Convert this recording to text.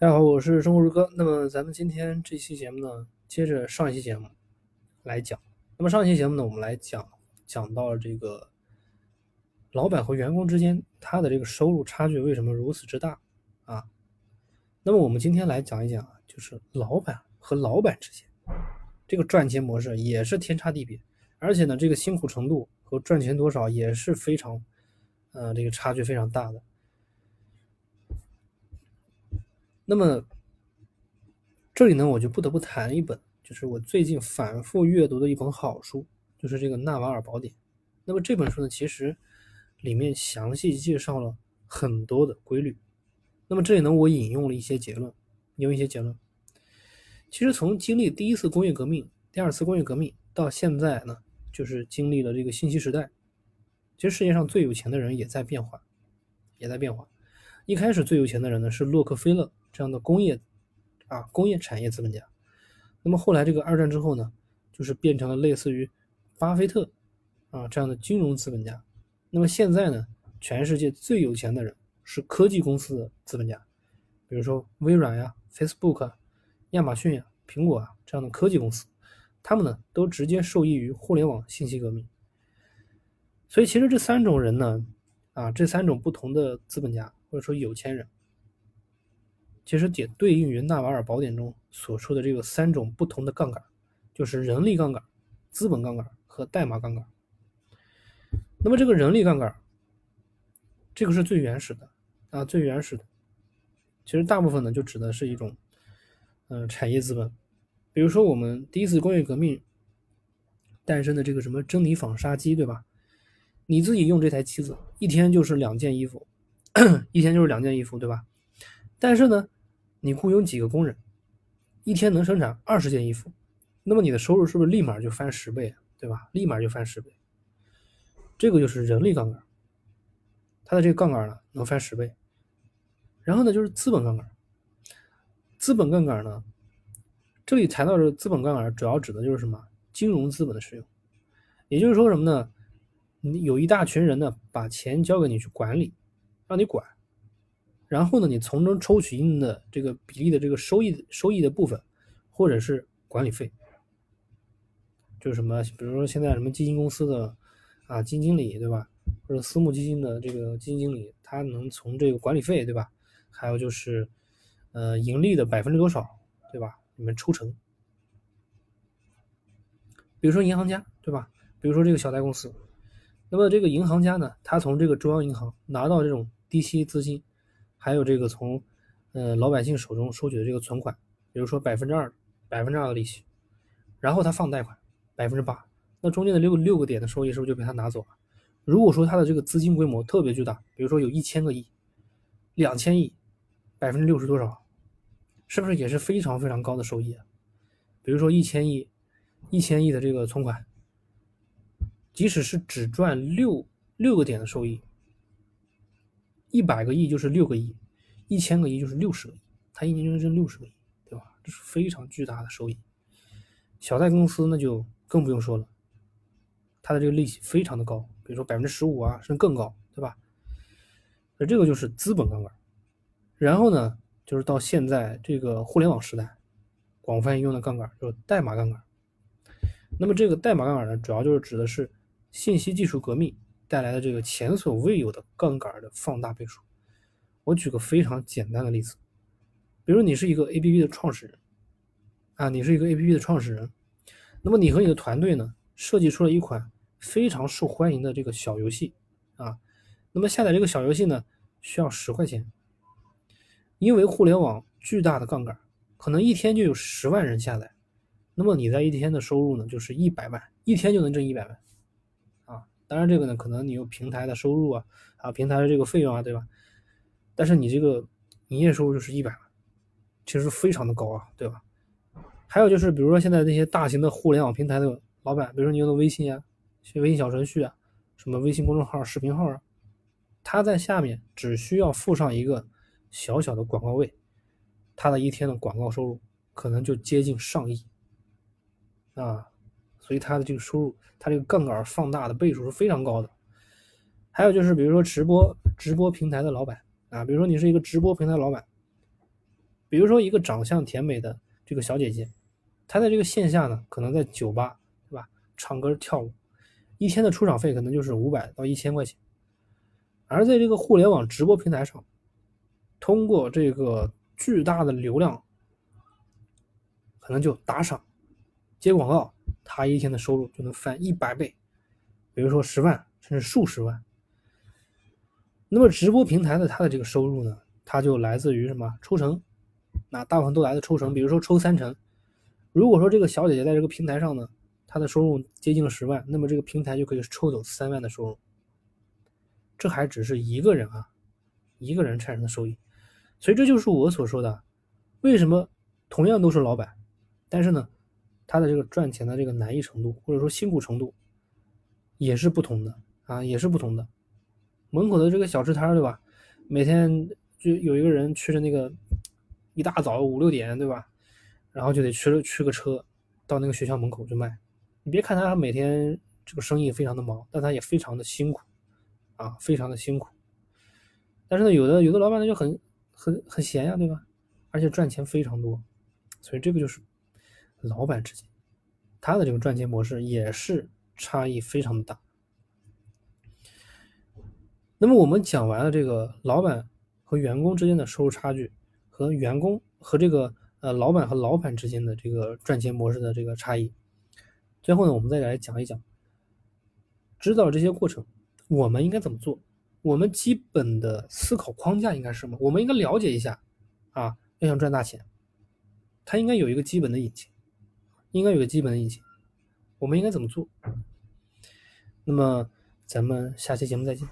大家好，我是生活如歌。那么咱们今天这期节目呢，接着上一期节目来讲。那么上一期节目呢，我们来讲讲到这个老板和员工之间他的这个收入差距为什么如此之大啊？那么我们今天来讲一讲，就是老板和老板之间这个赚钱模式也是天差地别，而且呢，这个辛苦程度和赚钱多少也是非常，呃，这个差距非常大的。那么，这里呢，我就不得不谈一本，就是我最近反复阅读的一本好书，就是这个《纳瓦尔宝典》。那么这本书呢，其实里面详细介绍了很多的规律。那么这里呢，我引用了一些结论，引用一些结论。其实从经历第一次工业革命、第二次工业革命到现在呢，就是经历了这个信息时代。其实世界上最有钱的人也在变化，也在变化。一开始最有钱的人呢是洛克菲勒。这样的工业啊，工业产业资本家，那么后来这个二战之后呢，就是变成了类似于巴菲特啊这样的金融资本家。那么现在呢，全世界最有钱的人是科技公司的资本家，比如说微软呀、Facebook、亚马逊呀、苹果啊这样的科技公司，他们呢都直接受益于互联网信息革命。所以其实这三种人呢，啊这三种不同的资本家或者说有钱人。其实也对应于纳瓦尔宝典中所说的这个三种不同的杠杆，就是人力杠杆、资本杠杆和代码杠杆。那么这个人力杠杆，这个是最原始的啊，最原始的。其实大部分呢就指的是一种，嗯，产业资本。比如说我们第一次工业革命诞生的这个什么珍妮纺纱机，对吧？你自己用这台机子，一天就是两件衣服，一天就是两件衣服，对吧？但是呢。你雇佣几个工人，一天能生产二十件衣服，那么你的收入是不是立马就翻十倍，对吧？立马就翻十倍。这个就是人力杠杆，它的这个杠杆呢能翻十倍。然后呢就是资本杠杆，资本杠杆呢，这里谈到这个资本杠杆，主要指的就是什么？金融资本的使用。也就是说什么呢？你有一大群人呢，把钱交给你去管理，让你管。然后呢，你从中抽取一定的这个比例的这个收益收益的部分，或者是管理费，就是什么，比如说现在什么基金公司的啊基金经理对吧，或者私募基金的这个基金经理，他能从这个管理费对吧，还有就是呃盈利的百分之多少对吧，你们抽成。比如说银行家对吧，比如说这个小贷公司，那么这个银行家呢，他从这个中央银行拿到这种低息资金。还有这个从，呃老百姓手中收取的这个存款，比如说百分之二，百分之二的利息，然后他放贷款百分之八，那中间的六六个点的收益是不是就被他拿走了？如果说他的这个资金规模特别巨大，比如说有一千个亿、两千亿，百分之六十多少，是不是也是非常非常高的收益啊？比如说一千亿、一千亿的这个存款，即使是只赚六六个点的收益。一百个亿就是六个亿，一千个亿就是六十个亿，他一年就能挣六十个亿，对吧？这是非常巨大的收益。小贷公司那就更不用说了，它的这个利息非常的高，比如说百分之十五啊，甚至更高，对吧？那这个就是资本杠杆。然后呢，就是到现在这个互联网时代，广泛应用的杠杆就是代码杠杆。那么这个代码杠杆呢，主要就是指的是信息技术革命。带来的这个前所未有的杠杆的放大倍数。我举个非常简单的例子，比如你是一个 APP 的创始人，啊，你是一个 APP 的创始人，那么你和你的团队呢，设计出了一款非常受欢迎的这个小游戏，啊，那么下载这个小游戏呢，需要十块钱，因为互联网巨大的杠杆，可能一天就有十万人下载，那么你在一天的收入呢，就是一百万，一天就能挣一百万。当然，这个呢，可能你有平台的收入啊，啊，平台的这个费用啊，对吧？但是你这个营业收入就是一百万，其实非常的高啊，对吧？还有就是，比如说现在那些大型的互联网平台的老板，比如说你用的微信啊，微信小程序啊，什么微信公众号、视频号啊，他在下面只需要附上一个小小的广告位，他的一天的广告收入可能就接近上亿啊。所以它的这个收入，它这个杠杆放大的倍数是非常高的。还有就是，比如说直播直播平台的老板啊，比如说你是一个直播平台老板，比如说一个长相甜美的这个小姐姐，她在这个线下呢，可能在酒吧，对吧？唱歌跳舞，一天的出场费可能就是五百到一千块钱。而在这个互联网直播平台上，通过这个巨大的流量，可能就打赏、接广告，他一天的收入就能翻一百倍，比如说十万甚至数十万。那么直播平台的它的这个收入呢，它就来自于什么抽成？那大部分都来自抽成，比如说抽三成。如果说这个小姐姐在这个平台上呢，她的收入接近了十万，那么这个平台就可以抽走三万的收入。这还只是一个人啊，一个人产生的收益，所以这就是我所说的，为什么同样都是老板，但是呢，他的这个赚钱的这个难易程度或者说辛苦程度也是不同的啊，也是不同的。门口的这个小吃摊对吧？每天就有一个人去着那个一大早五六点对吧？然后就得去了去个车到那个学校门口去卖。你别看他每天这个生意非常的忙，但他也非常的辛苦。啊，非常的辛苦，但是呢，有的有的老板呢就很很很闲呀，对吧？而且赚钱非常多，所以这个就是老板之间他的这个赚钱模式也是差异非常的大。那么我们讲完了这个老板和员工之间的收入差距，和员工和这个呃老板和老板之间的这个赚钱模式的这个差异，最后呢，我们再来讲一讲，知道这些过程。我们应该怎么做？我们基本的思考框架应该是什么？我们应该了解一下，啊，要想赚大钱，它应该有一个基本的引擎，应该有个基本的引擎，我们应该怎么做？那么咱们下期节目再见。